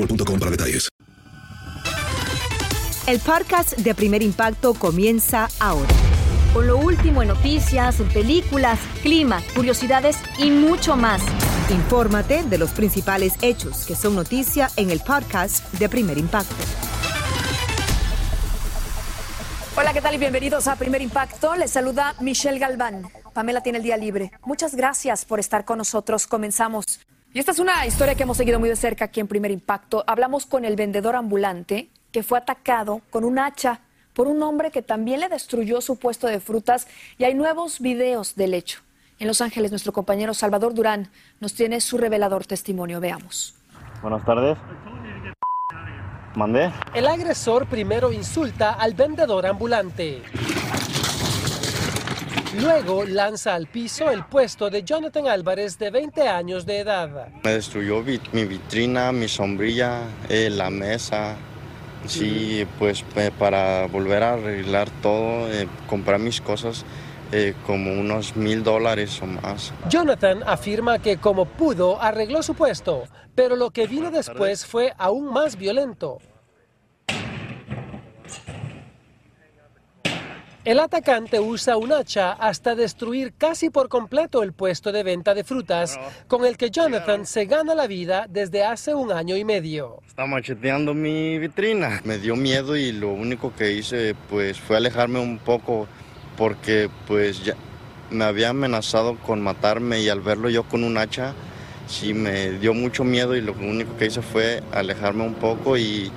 boostmobile.com para detalles. El podcast de Primer Impacto comienza ahora. Con lo último en noticias, en películas, clima, curiosidades y mucho más. Infórmate de los principales hechos que son noticia en el podcast de Primer Impacto. Hola, ¿qué tal? Y bienvenidos a Primer Impacto. Les saluda Michelle Galván. Pamela tiene el día libre. Muchas gracias por estar con nosotros. Comenzamos. Y esta es una historia que hemos seguido muy de cerca aquí en Primer Impacto. Hablamos con el vendedor ambulante que fue atacado con un hacha por un hombre que también le destruyó su puesto de frutas y hay nuevos videos del hecho. En Los Ángeles, nuestro compañero Salvador Durán nos tiene su revelador testimonio. Veamos. Buenas tardes. ¿Mandé? El agresor primero insulta al vendedor ambulante. Luego lanza al piso el puesto de Jonathan Álvarez de 20 años de edad. Me destruyó mi vitrina, mi sombrilla, eh, la mesa. Sí, pues eh, para volver a arreglar todo, eh, comprar mis cosas, eh, como unos mil dólares o más. Jonathan afirma que como pudo arregló su puesto, pero lo que vino después fue aún más violento. El atacante usa un hacha hasta destruir casi por completo el puesto de venta de frutas, con el que Jonathan se gana la vida desde hace un año y medio. Está macheteando mi vitrina. Me dio miedo y lo único que hice pues fue alejarme un poco porque pues ya me había amenazado con matarme y al verlo yo con un hacha sí me dio mucho miedo y lo único que hice fue alejarme un poco y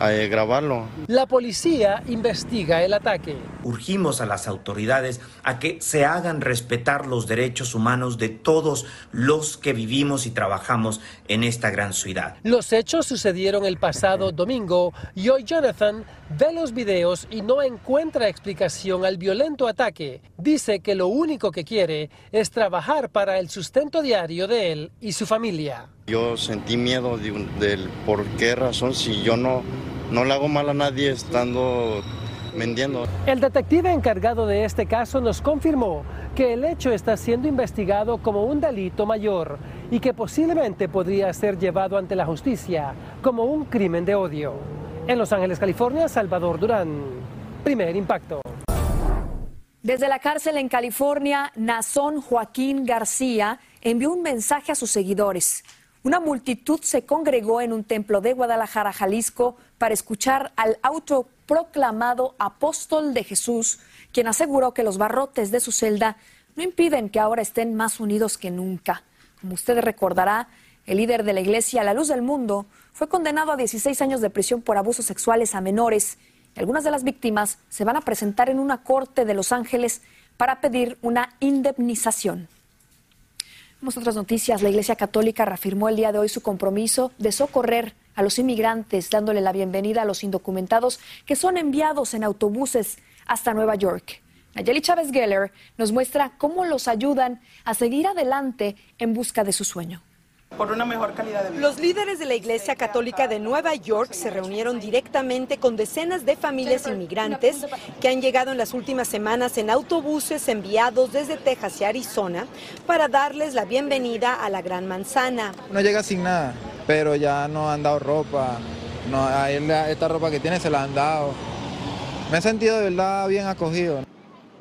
eh, grabarlo. La policía investiga el ataque. Urgimos a las autoridades a que se hagan respetar los derechos humanos de todos los que vivimos y trabajamos en esta gran ciudad. Los hechos sucedieron el pasado domingo y hoy Jonathan ve los videos y no encuentra explicación al violento ataque. Dice que lo único que quiere es trabajar para el sustento diario de él y su familia. Yo sentí miedo de un- del por qué razón si yo no, no le hago mal a nadie estando vendiendo. El detective encargado de este caso nos confirmó que el hecho está siendo investigado como un delito mayor y que posiblemente podría ser llevado ante la justicia como un crimen de odio. En Los Ángeles, California, Salvador Durán. Primer impacto. Desde la cárcel en California, Nazón Joaquín García envió un mensaje a sus seguidores. Una multitud se congregó en un templo de Guadalajara, Jalisco, para escuchar al autoproclamado apóstol de Jesús, quien aseguró que los barrotes de su celda no impiden que ahora estén más unidos que nunca. Como usted recordará, el líder de la iglesia La Luz del Mundo fue condenado a 16 años de prisión por abusos sexuales a menores. Y algunas de las víctimas se van a presentar en una corte de Los Ángeles para pedir una indemnización. Otras noticias. La Iglesia Católica reafirmó el día de hoy su compromiso de socorrer a los inmigrantes, dándole la bienvenida a los indocumentados que son enviados en autobuses hasta Nueva York. Nayeli Chávez Geller nos muestra cómo los ayudan a seguir adelante en busca de su sueño. Por una mejor calidad de vida. Los líderes de la Iglesia Católica de Nueva York se reunieron directamente con decenas de familias inmigrantes que han llegado en las últimas semanas en autobuses enviados desde Texas y Arizona para darles la bienvenida a la Gran Manzana. No llega sin nada. pero ya no han dado ropa. No, a él esta ropa que tiene se la han dado. Me he sentido de verdad bien acogido.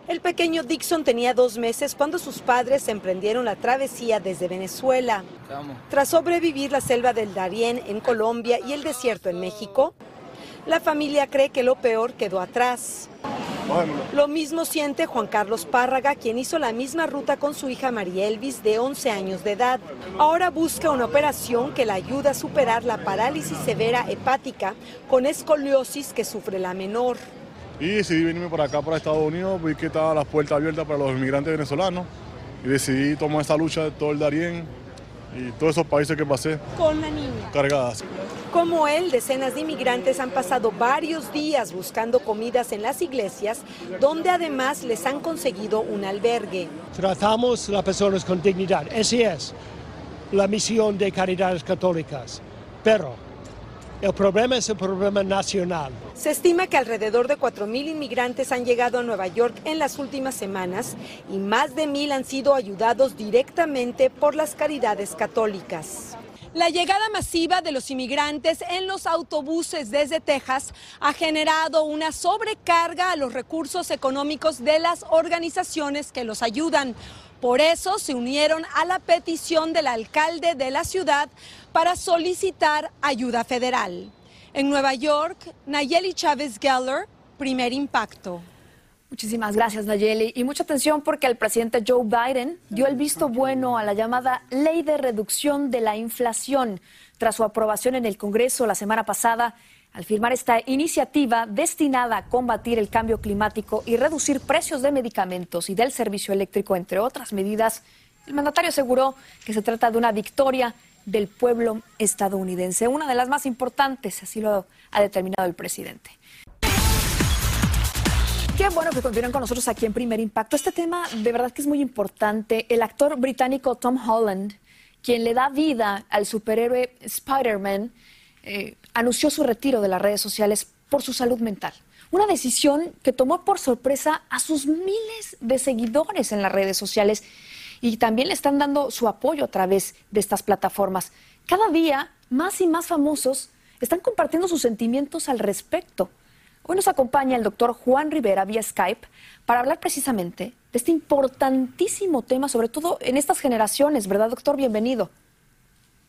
El pequeño Dixon tenía dos meses cuando sus padres emprendieron la travesía desde Venezuela. Tras sobrevivir la selva del Darién en Colombia y el desierto en México, la familia cree que lo peor quedó atrás. Lo mismo siente Juan Carlos Párraga, quien hizo la misma ruta con su hija María Elvis de 11 años de edad. Ahora busca una operación que la ayuda a superar la parálisis severa hepática con escoliosis que sufre la menor. Y decidí venirme para acá, para Estados Unidos, vi que estaban las puertas abiertas para los inmigrantes venezolanos y decidí tomar esta lucha de todo el Darién y todos esos países que pasé. Con la niña. Cargadas. Como él, decenas de inmigrantes han pasado varios días buscando comidas en las iglesias, donde además les han conseguido un albergue. Tratamos a las personas con dignidad. Esa es la misión de Caridades Católicas. Pero el problema es el problema nacional. Se estima que alrededor de 4.000 inmigrantes han llegado a Nueva York en las últimas semanas y más de 1.000 han sido ayudados directamente por las caridades católicas. La llegada masiva de los inmigrantes en los autobuses desde Texas ha generado una sobrecarga a los recursos económicos de las organizaciones que los ayudan. Por eso se unieron a la petición del alcalde de la ciudad para solicitar ayuda federal. En Nueva York, Nayeli Chávez Geller, primer impacto. Muchísimas gracias, Nayeli. Y mucha atención porque el presidente Joe Biden dio el visto bueno a la llamada Ley de Reducción de la Inflación tras su aprobación en el Congreso la semana pasada al firmar esta iniciativa destinada a combatir el cambio climático y reducir precios de medicamentos y del servicio eléctrico, entre otras medidas, el mandatario aseguró que se trata de una victoria del pueblo estadounidense, una de las más importantes, así lo ha determinado el presidente. Qué bueno que continúen con nosotros aquí en Primer Impacto. Este tema de verdad que es muy importante. El actor británico Tom Holland, quien le da vida al superhéroe Spider-Man, eh, anunció su retiro de las redes sociales por su salud mental. Una decisión que tomó por sorpresa a sus miles de seguidores en las redes sociales y también le están dando su apoyo a través de estas plataformas. Cada día, más y más famosos están compartiendo sus sentimientos al respecto. Hoy nos acompaña el doctor Juan Rivera vía Skype para hablar precisamente de este importantísimo tema, sobre todo en estas generaciones, ¿verdad, doctor? Bienvenido.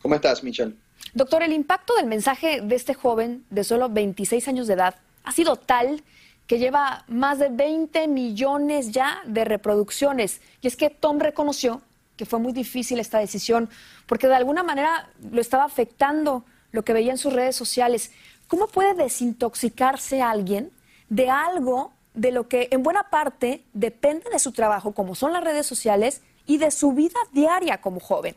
¿Cómo estás, Michelle? Doctor, el impacto del mensaje de este joven de solo 26 años de edad ha sido tal que lleva más de 20 millones ya de reproducciones. Y es que Tom reconoció que fue muy difícil esta decisión porque de alguna manera lo estaba afectando lo que veía en sus redes sociales. ¿Cómo puede desintoxicarse alguien de algo de lo que en buena parte depende de su trabajo, como son las redes sociales, y de su vida diaria como joven?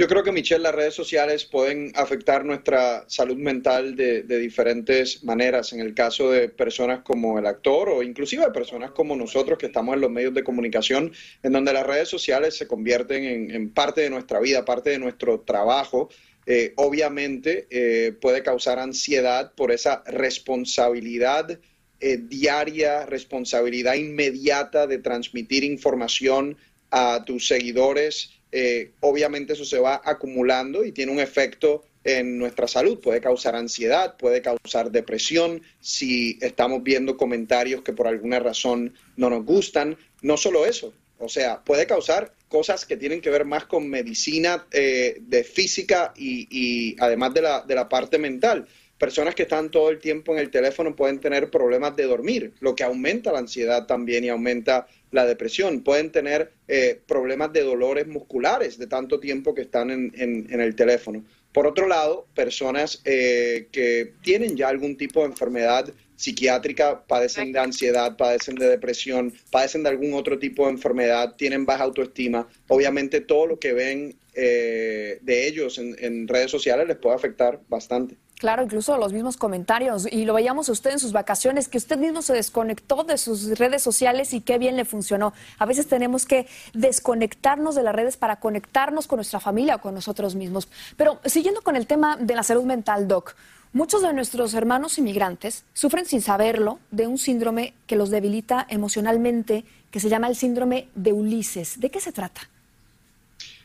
Yo creo que, Michelle, las redes sociales pueden afectar nuestra salud mental de, diferentes maneras. En el caso de personas como el actor o inclusive de personas como nosotros que estamos en los medios de comunicación, en donde las redes sociales se convierten en, parte de nuestra vida, parte de nuestro trabajo. Eh, obviamente eh, puede causar ansiedad por esa responsabilidad eh, diaria, responsabilidad inmediata de transmitir información a tus seguidores eh, obviamente eso se va acumulando y tiene un efecto en nuestra salud. Puede causar ansiedad, puede causar depresión si estamos viendo comentarios que por alguna razón no nos gustan. No solo eso, o sea, puede causar cosas que tienen que ver más con medicina eh, de física y, y además de la, de la parte mental. Personas que están todo el tiempo en el teléfono pueden tener problemas de dormir, lo que aumenta la ansiedad también y aumenta la depresión. Pueden tener eh, problemas de dolores musculares de tanto tiempo que están en, el teléfono. Por otro lado, personas eh, que tienen ya algún tipo de enfermedad psiquiátrica, padecen de ansiedad, padecen de depresión, padecen de algún otro tipo de enfermedad, tienen baja autoestima. Obviamente todo lo que ven eh, de ellos en redes sociales les puede afectar bastante. Claro, incluso los mismos comentarios. Y lo veíamos usted en sus vacaciones, que usted mismo se desconectó de sus redes sociales y qué bien le funcionó. A veces tenemos que desconectarnos de las redes para conectarnos con nuestra familia o con nosotros mismos. Pero siguiendo con el tema de la salud mental, Doc, muchos de nuestros hermanos inmigrantes sufren sin saberlo de un síndrome que los debilita emocionalmente, que se llama el síndrome de Ulises. ¿De qué se trata?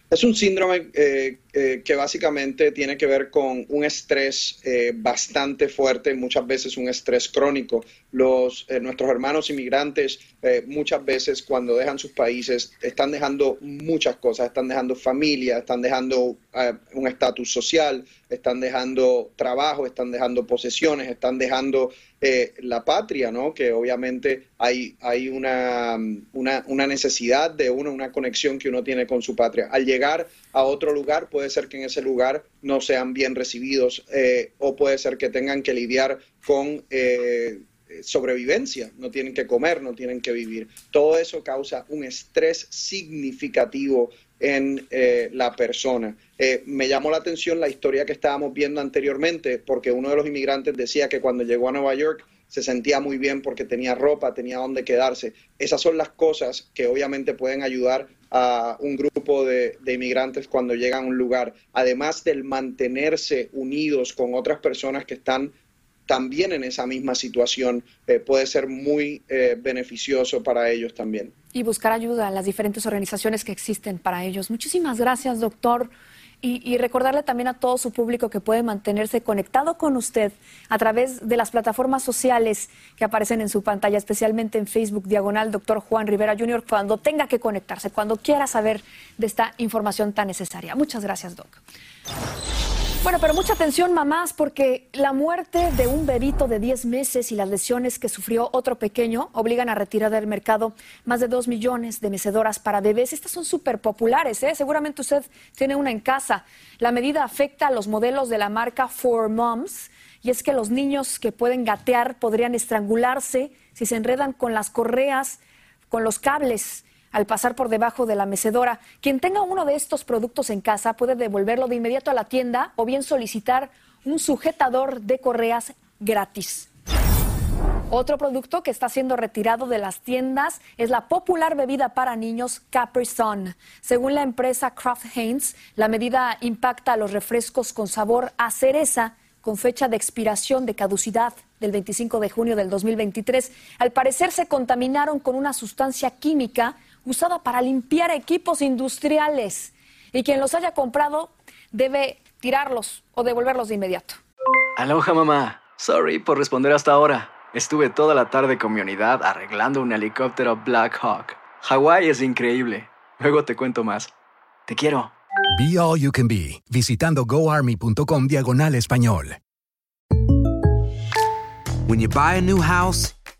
Es un síndrome eh, eh, que básicamente tiene que ver con un estrés eh, bastante fuerte, muchas veces un estrés crónico. Los, eh, nuestros hermanos inmigrantes muchas veces cuando dejan sus países están dejando muchas cosas, están dejando familia, están dejando un estatus social, están dejando trabajo, están dejando posesiones, están dejando la patria, ¿no? Que obviamente hay, hay una, una, una necesidad de uno, una conexión que uno tiene con su patria. Al llegar a otro lugar, puede ser que en ese lugar no sean bien recibidos eh, o puede ser que tengan que lidiar con eh, sobrevivencia, no tienen que comer, no tienen que vivir. Todo eso causa un estrés significativo en eh, la persona. me llamó la atención la historia que estábamos viendo anteriormente, porque uno de los inmigrantes decía que cuando llegó a Nueva York se sentía muy bien porque tenía ropa, tenía donde quedarse. Esas son las cosas que obviamente pueden ayudar a un grupo de, inmigrantes cuando llegan a un lugar, además del mantenerse unidos con otras personas que están también en esa misma situación, eh, puede ser muy eh, beneficioso para ellos también. Y buscar ayuda a las diferentes organizaciones que existen para ellos. Muchísimas gracias, doctor. Y, recordarle también a todo su público que puede mantenerse conectado con usted a través de las plataformas sociales que aparecen en su pantalla, especialmente en Facebook, diagonal Doctor Juan Rivera Jr., cuando tenga que conectarse, cuando quiera saber de esta información tan necesaria. Muchas gracias, Doc. Bueno, pero mucha atención, mamás, porque la muerte de un bebito de 10 meses y las lesiones que sufrió otro pequeño obligan a retirar del mercado más de 2 millones de mecedoras para bebés. Estas son súper populares, ¿eh? Seguramente usted tiene una en casa. La medida afecta a los modelos de la marca For Moms, y es que los niños que pueden gatear podrían estrangularse si se enredan con las correas, con los cables al pasar por debajo de la mecedora. Quien tenga uno de estos productos en casa puede devolverlo de inmediato a la tienda o bien solicitar un sujetador de correas gratis. Otro producto que está siendo retirado de las tiendas es la popular bebida para niños Capri Sun. Según la empresa Kraft Heinz, la medida impacta a los refrescos con sabor a cereza con fecha de expiración de caducidad del 25 de junio del 2023. Al parecer se contaminaron con una sustancia química usada para limpiar equipos industriales. Y quien los haya comprado debe tirarlos o devolverlos de inmediato. Aloha mamá. Sorry por responder hasta ahora. Estuve toda la tarde con mi unidad arreglando un helicóptero Black Hawk. Hawái es increíble. Luego te cuento más. Te quiero. Be All You Can Be, visitando goarmy.com diagonal español. When you buy a new house,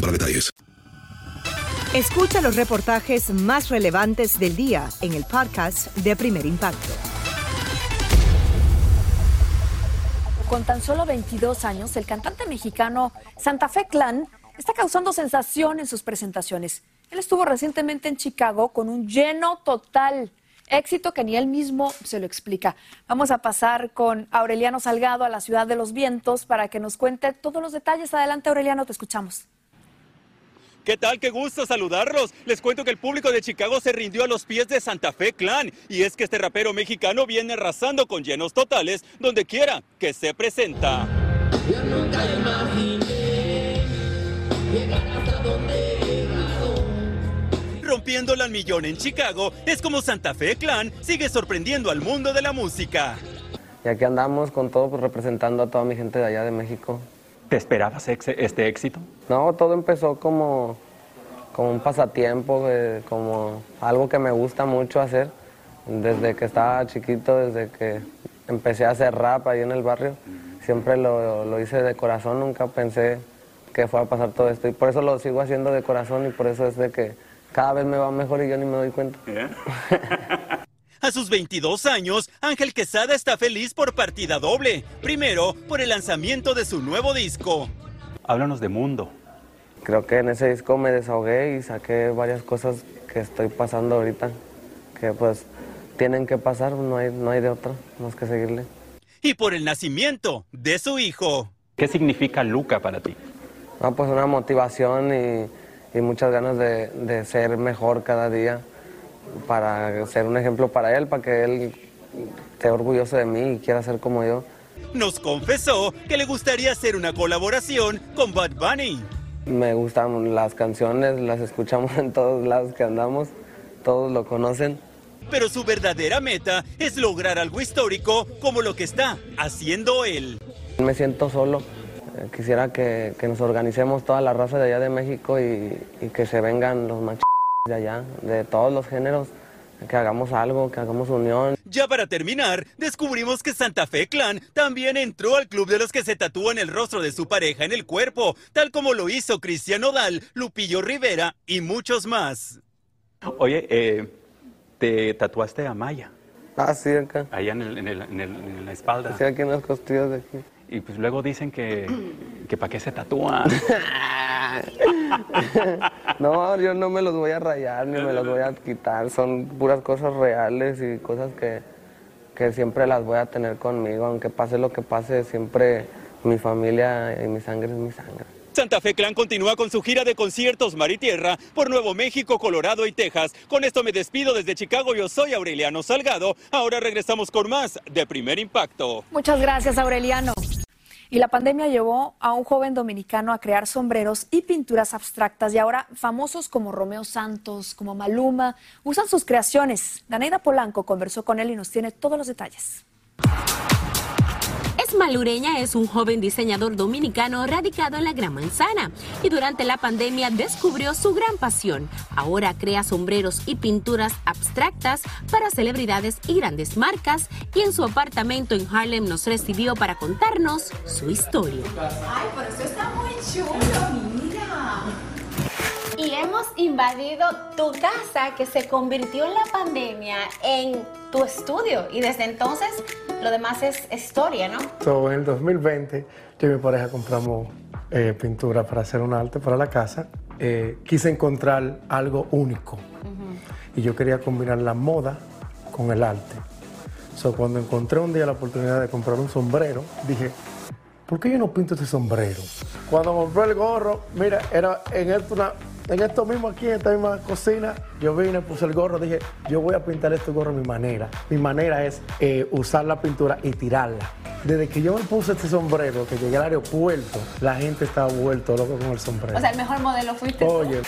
para detalles. Escucha los reportajes más relevantes del día en el podcast de Primer Impacto. Con tan solo 22 años, el cantante mexicano Santa Fe Clan está causando sensación en sus presentaciones. Él estuvo recientemente en Chicago con un lleno total. Éxito que ni él mismo se lo explica. Vamos a pasar con Aureliano Salgado a la ciudad de los vientos para que nos cuente todos los detalles. Adelante, Aureliano, te escuchamos. ¿Qué tal? Qué gusto saludarlos. Les cuento que el público de Chicago se rindió a los pies de Santa Fe Clan. Y es que este rapero mexicano viene arrasando con llenos totales donde quiera que se presenta. Yo nunca imaginé llegar hasta donde Rompiéndola al millón en Chicago, es como Santa Fe Clan sigue sorprendiendo al mundo de la música. Y aquí andamos con todo pues, representando a toda mi gente de allá de México. ¿Te esperabas este éxito? No, todo empezó como, como un pasatiempo, eh, como algo que me gusta mucho hacer. Desde que estaba chiquito, desde que empecé a hacer rap ahí en el barrio. Siempre lo, lo hice de corazón, nunca pensé que fuera a pasar todo esto. Y por eso lo sigo haciendo de corazón y por eso es de que cada vez me va mejor y yo ni me doy cuenta. A sus 22 años, Ángel Quesada está feliz por partida doble. Primero, por el lanzamiento de su nuevo disco. Háblanos de Mundo. Creo que en ese disco me desahogué y saqué varias cosas que estoy pasando ahorita, que pues tienen que pasar, no hay, no hay de otra, más que seguirle. Y por el nacimiento de su hijo. ¿Qué significa Luca para ti? Ah, pues una motivación y, y muchas ganas de, de ser mejor cada día para ser un ejemplo para él, para que él esté orgulloso de mí y quiera ser como yo. Nos confesó que le gustaría hacer una colaboración con Bad Bunny. Me gustan las canciones, las escuchamos en todos lados que andamos, todos lo conocen. Pero su verdadera meta es lograr algo histórico como lo que está haciendo él. Me siento solo. Quisiera que, que nos organicemos toda la raza de allá de México y, y que se vengan los machos de allá, de todos los géneros, que hagamos algo, que hagamos unión. Ya para terminar, descubrimos que Santa Fe Clan también entró al club de los que se tatúan el rostro de su pareja en el cuerpo, tal como lo hizo Cristian Nodal, Lupillo Rivera y muchos más. Oye, eh, te tatuaste a Maya. Ah, sí, acá. Allá en, el- en el- en el- en la espalda. Sí, aquí en las costillas de aquí. Y pues luego dicen que, que para qué se tatúan. No, yo no me los voy a rayar ni me los voy a quitar. Son puras cosas reales y cosas que, que siempre las voy a tener conmigo. Aunque pase lo que pase, siempre mi familia y mi sangre es mi sangre. Santa Fe Clan continúa con su gira de conciertos mar y tierra por Nuevo México, Colorado y Texas. Con esto me despido desde Chicago. Yo soy Aureliano Salgado. Ahora regresamos con más de Primer Impacto. Muchas gracias, Aureliano. Y la pandemia llevó a un joven dominicano a crear sombreros y pinturas abstractas y ahora famosos como Romeo Santos, como Maluma, usan sus creaciones. Daneida Polanco conversó con él y nos tiene todos los detalles. Esmalureña es un joven diseñador dominicano radicado en la Gran Manzana y durante la pandemia descubrió su gran pasión. Ahora crea sombreros y pinturas abstractas para celebridades y grandes marcas y en su apartamento en Harlem nos recibió para contarnos su historia. Ay, por eso está muy chulo. Y hemos invadido tu casa que se convirtió en la pandemia en tu estudio y desde entonces lo demás es historia, ¿no? So, en el 2020, yo y mi pareja compramos eh, pintura para hacer un arte para la casa. Eh, quise encontrar algo único y yo quería combinar la moda con el arte. So, cuando encontré un día la oportunidad de comprar un sombrero, dije, ¿por qué yo no pinto este sombrero? Cuando compré el gorro, mira, era en esto, una- en esto mismo aquí, en esta misma cocina, yo vine, puse el gorro, dije, yo voy a pintar este gorro a mi manera. Mi manera es eh, usar la pintura y tirarla. Desde que yo me puse este sombrero, que llegué al aeropuerto, la gente estaba vuelto loco con el sombrero. O sea, el mejor modelo fuiste tú. Oye,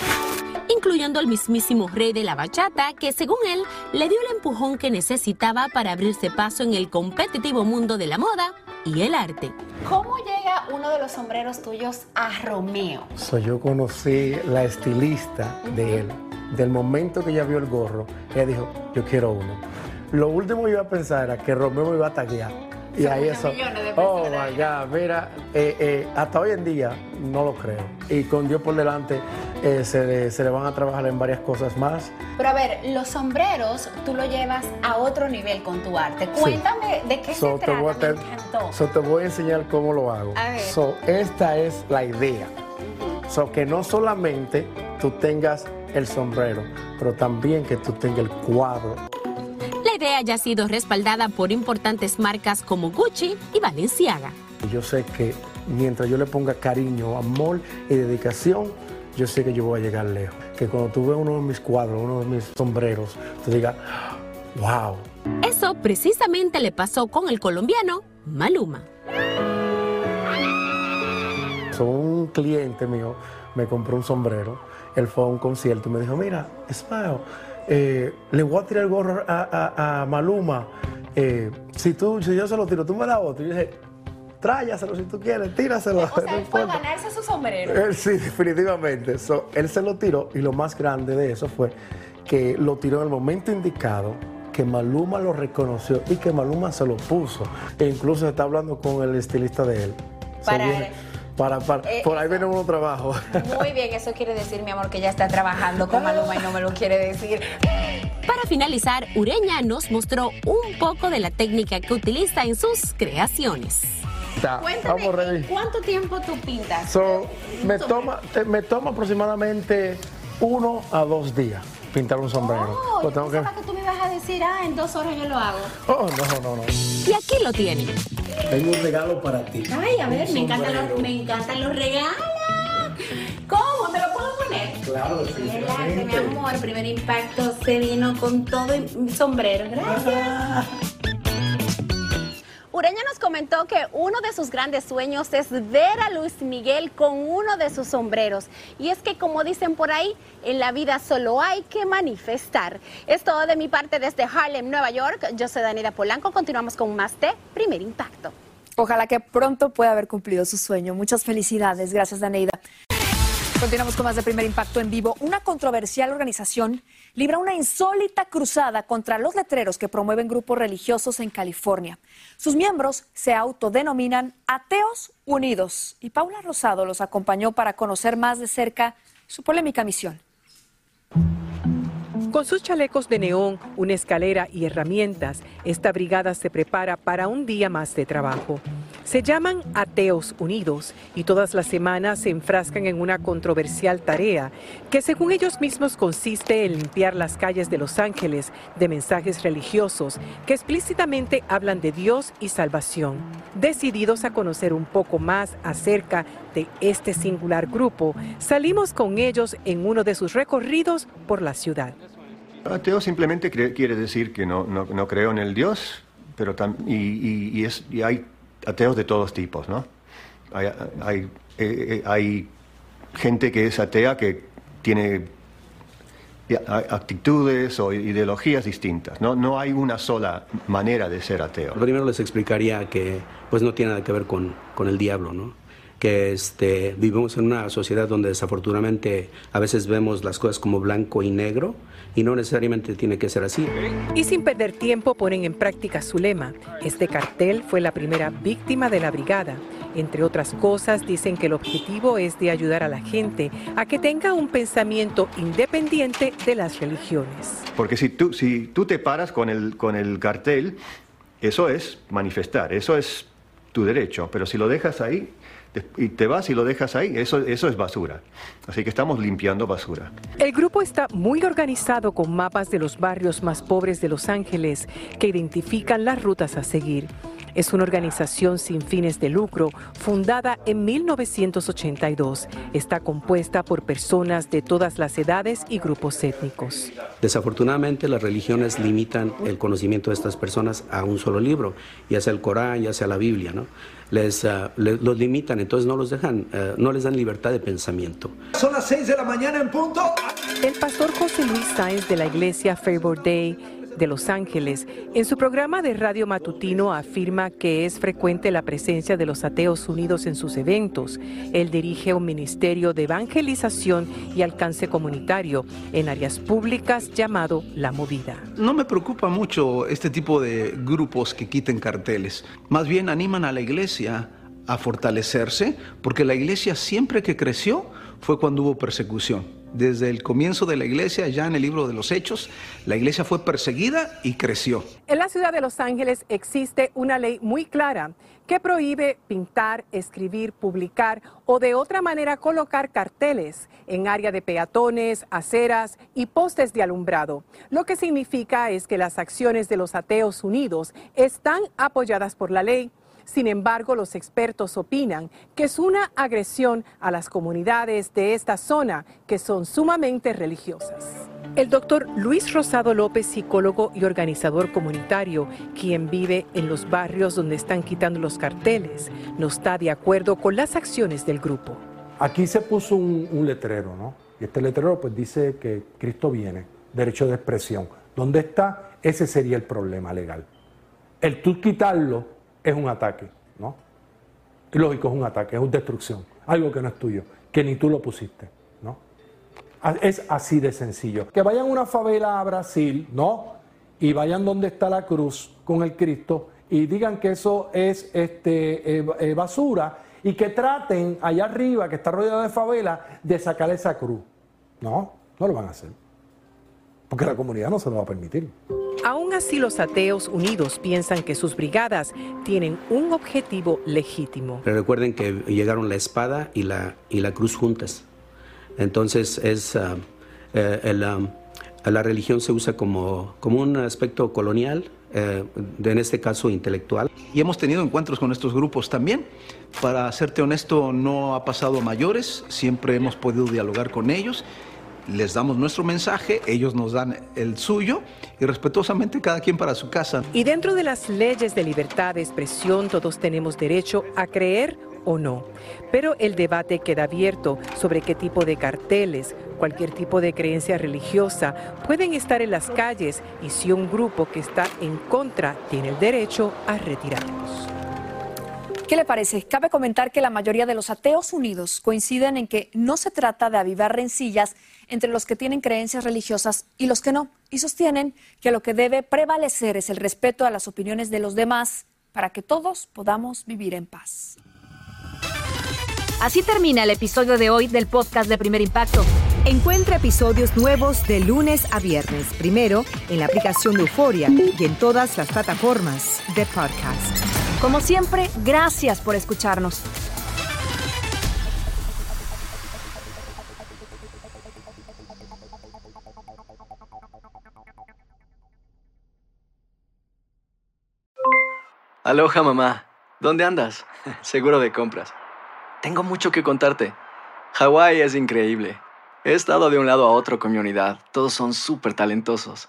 incluyendo al mismísimo rey de la bachata, que según él le dio el empujón que necesitaba para abrirse paso en el competitivo mundo de la moda y el arte. ¿Cómo llega uno de los sombreros tuyos a Romeo? So, yo conocí la estilista de él. Del momento que ella vio el gorro, ella dijo, yo quiero uno. Lo último que iba a pensar era que Romeo me iba a taguear. Y Son ahí eso. millones de Oh my God, mira, eh, eh, hasta hoy en día no lo creo. Y con Dios por delante eh, se, le, se le van a trabajar en varias cosas más. Pero a ver, los sombreros tú lo llevas a otro nivel con tu arte. Cuéntame de qué So, se trata. te- Me encantó. so, te voy a enseñar cómo lo hago. A ver. So, esta es la idea. So, que no solamente tú tengas el sombrero, pero también que tú tengas el cuadro. Idea ya ha sido respaldada por importantes marcas como Gucci y Balenciaga. Yo sé que mientras yo le ponga cariño, amor y dedicación, yo sé que yo voy a llegar lejos. Que cuando tú veas uno de mis cuadros, uno de mis sombreros, tú digas, wow. Eso precisamente le pasó con el colombiano Maluma. Un cliente mío me compró un sombrero, él fue a un concierto y me dijo, mira, Smile, eh, le voy a tirar el gorro a, a- a Maluma. Eh, si, tú, si yo se lo tiro, tú me das otro. Y yo dije, tráyaselo si tú quieres, tíraselo. O sea, él fue a importa". ganarse su sombrero. Él sí, definitivamente. So, él se lo tiró y lo más grande de eso fue que lo tiró en el momento indicado, que Maluma lo reconoció y que Maluma se lo puso. E incluso está hablando con el estilista de él. Para- viene- para, para- Eh, por ahí viene uno trabajo. Muy bien, eso quiere decir, mi amor, que ya está trabajando con Maluma y no me lo quiere decir. Para finalizar, Ureña nos mostró un poco de la técnica que utiliza en sus creaciones. Está, Cuéntame, vamos. ¿cuánto tiempo tú pintas? So, me, toma, eh, me toma aproximadamente uno a dos días pintar un sombrero. Oh, Pues yo tengo que- pensaba que tú me ibas a decir, ah, en dos horas yo lo hago. Oh, no, no, no. Y aquí lo tienen. Tengo un regalo para ti. Ay, a ver, me encantan, los, sombrero. me encantan los regalos. ¿Cómo? ¿Me lo puedo poner? Claro, Adelante, mi amor. Primer impacto se vino con todo y sombrero. Gracias. Ureña nos comentó que uno de sus grandes sueños es ver a Luis Miguel con uno de sus sombreros. Y es que, como dicen por ahí, en la vida solo hay que manifestar. Es todo de mi parte desde Harlem, Nueva York. Yo soy Danida Polanco. Continuamos con más de Primer Impacto. Ojalá que pronto pueda haber cumplido su sueño. Muchas felicidades. Gracias, Daneida. Continuamos con más de Primer Impacto en vivo. Una controversial organización libra una insólita cruzada contra los letreros que promueven grupos religiosos en California. Sus miembros se autodenominan Ateos Unidos y Paula Rosado los acompañó para conocer más de cerca su polémica misión. Con sus chalecos de neón, una escalera y herramientas, esta brigada se prepara para un día más de trabajo. Se llaman Ateos Unidos y todas las semanas se enfrascan en una controversial tarea que según ellos mismos consiste en limpiar las calles de Los Ángeles de mensajes religiosos que explícitamente hablan de Dios y salvación. Decididos a conocer un poco más acerca de este singular grupo, salimos con ellos en uno de sus recorridos por la ciudad. Ateo simplemente quiere decir que no, no, no creo en el Dios, pero y, y- y y hay ateos de todos tipos, ¿no? Hay, hay, eh, eh, gente que es atea que tiene actitudes o ideologías distintas, ¿no? No hay una sola manera de ser ateo. Primero les explicaría que pues no tiene nada que ver con, con el diablo, ¿no? Que este, vivimos en una sociedad donde desafortunadamente a veces vemos las cosas como blanco y negro y no necesariamente tiene que ser así. Y sin perder tiempo ponen en práctica su lema. Este cartel fue la primera víctima de la brigada. Entre otras cosas, dicen que el objetivo es de ayudar a la gente a que tenga un pensamiento independiente de las religiones. Porque si tú, si tú te paras con el, con el cartel, eso es manifestar, eso es tu derecho, pero si lo dejas ahí y te vas y lo dejas ahí, eso, eso es basura. Así que estamos limpiando basura. El grupo está muy organizado con mapas de los barrios más pobres de Los Ángeles que identifican las rutas a seguir. Es una organización sin fines de lucro fundada en 1982. Está compuesta por personas de todas las edades y grupos étnicos. Desafortunadamente las religiones limitan el conocimiento de estas personas a un solo libro, ya sea el Corán, ya sea la Biblia, ¿no? Les, ah, los limitan, entonces no los dejan, eh, no les dan libertad de pensamiento. Son las 6 de la mañana en punto. El pastor José Luis Sáenz de la iglesia Favor Day de Los Ángeles, en su programa de radio matutino afirma que es frecuente la presencia de los ateos unidos en sus eventos. Él dirige un ministerio de evangelización y alcance comunitario en áreas públicas llamado La Movida. No me preocupa mucho este tipo de grupos que quiten carteles. Más bien animan a la iglesia a fortalecerse, porque la iglesia siempre que creció fue cuando hubo persecución. Desde el comienzo de la iglesia, ya en el libro de los Hechos, la iglesia fue perseguida y creció. En la ciudad de Los Ángeles existe una ley muy clara que prohíbe pintar, escribir, publicar o de otra manera colocar carteles en área de peatones, aceras y postes de alumbrado. Lo que significa es que las acciones de los ateos unidos están apoyadas por la ley. Sin embargo, los expertos opinan que es una agresión a las comunidades de esta zona que son sumamente religiosas. El doctor Luis Rosado López, psicólogo y organizador comunitario, quien vive en los barrios donde están quitando los carteles, no está de acuerdo con las acciones del grupo. Aquí se puso un, letrero, ¿no? Y este letrero pues dice que Cristo viene, derecho de expresión. ¿Dónde está? Ese sería el problema legal. El tú quitarlo es un ataque, ¿no? Lógico, es un ataque, es una destrucción. Algo que no es tuyo, que ni tú lo pusiste, ¿no? A- Es así de sencillo. Que vayan a una favela a Brasil, ¿no? y vayan donde está la cruz con el Cristo y digan que eso es este, eh, eh, basura y que traten allá arriba, que está rodeado de favela, de sacar esa cruz. No, no lo van a hacer. Porque la comunidad no se lo va a permitir. Aún así, los ateos unidos piensan que sus brigadas tienen un objetivo legítimo. Pero recuerden que llegaron la espada y la, y la cruz juntas. Entonces, es, eh, el, ah, la religión se usa como, como un aspecto colonial, eh, en este caso intelectual. Y hemos tenido encuentros con estos grupos también. Para serte honesto, no ha pasado a mayores, siempre hemos podido dialogar con ellos les damos nuestro mensaje, ellos nos dan el suyo y respetuosamente cada quien para su casa. Y dentro de las leyes de libertad de expresión todos tenemos derecho a creer o no. Pero el debate queda abierto sobre qué tipo de carteles, cualquier tipo de creencia religiosa pueden estar en las calles y si un grupo que está en contra tiene el derecho a retirarlos. ¿Qué le parece? Cabe comentar que la mayoría de los ateos unidos coinciden en que no se trata de avivar rencillas entre los que tienen creencias religiosas y los que no, y sostienen que lo que debe prevalecer es el respeto a las opiniones de los demás para que todos podamos vivir en paz. Así termina el episodio de hoy del podcast de Primer Impacto. Encuentra episodios nuevos de lunes a viernes, primero en la aplicación de Euforia y en todas las plataformas de podcast. Como siempre, gracias por escucharnos. Aloha mamá, ¿dónde andas? Seguro de compras. Tengo mucho que contarte. Hawái es increíble. He estado de un lado a otro con mi unidad. Todos son súper talentosos.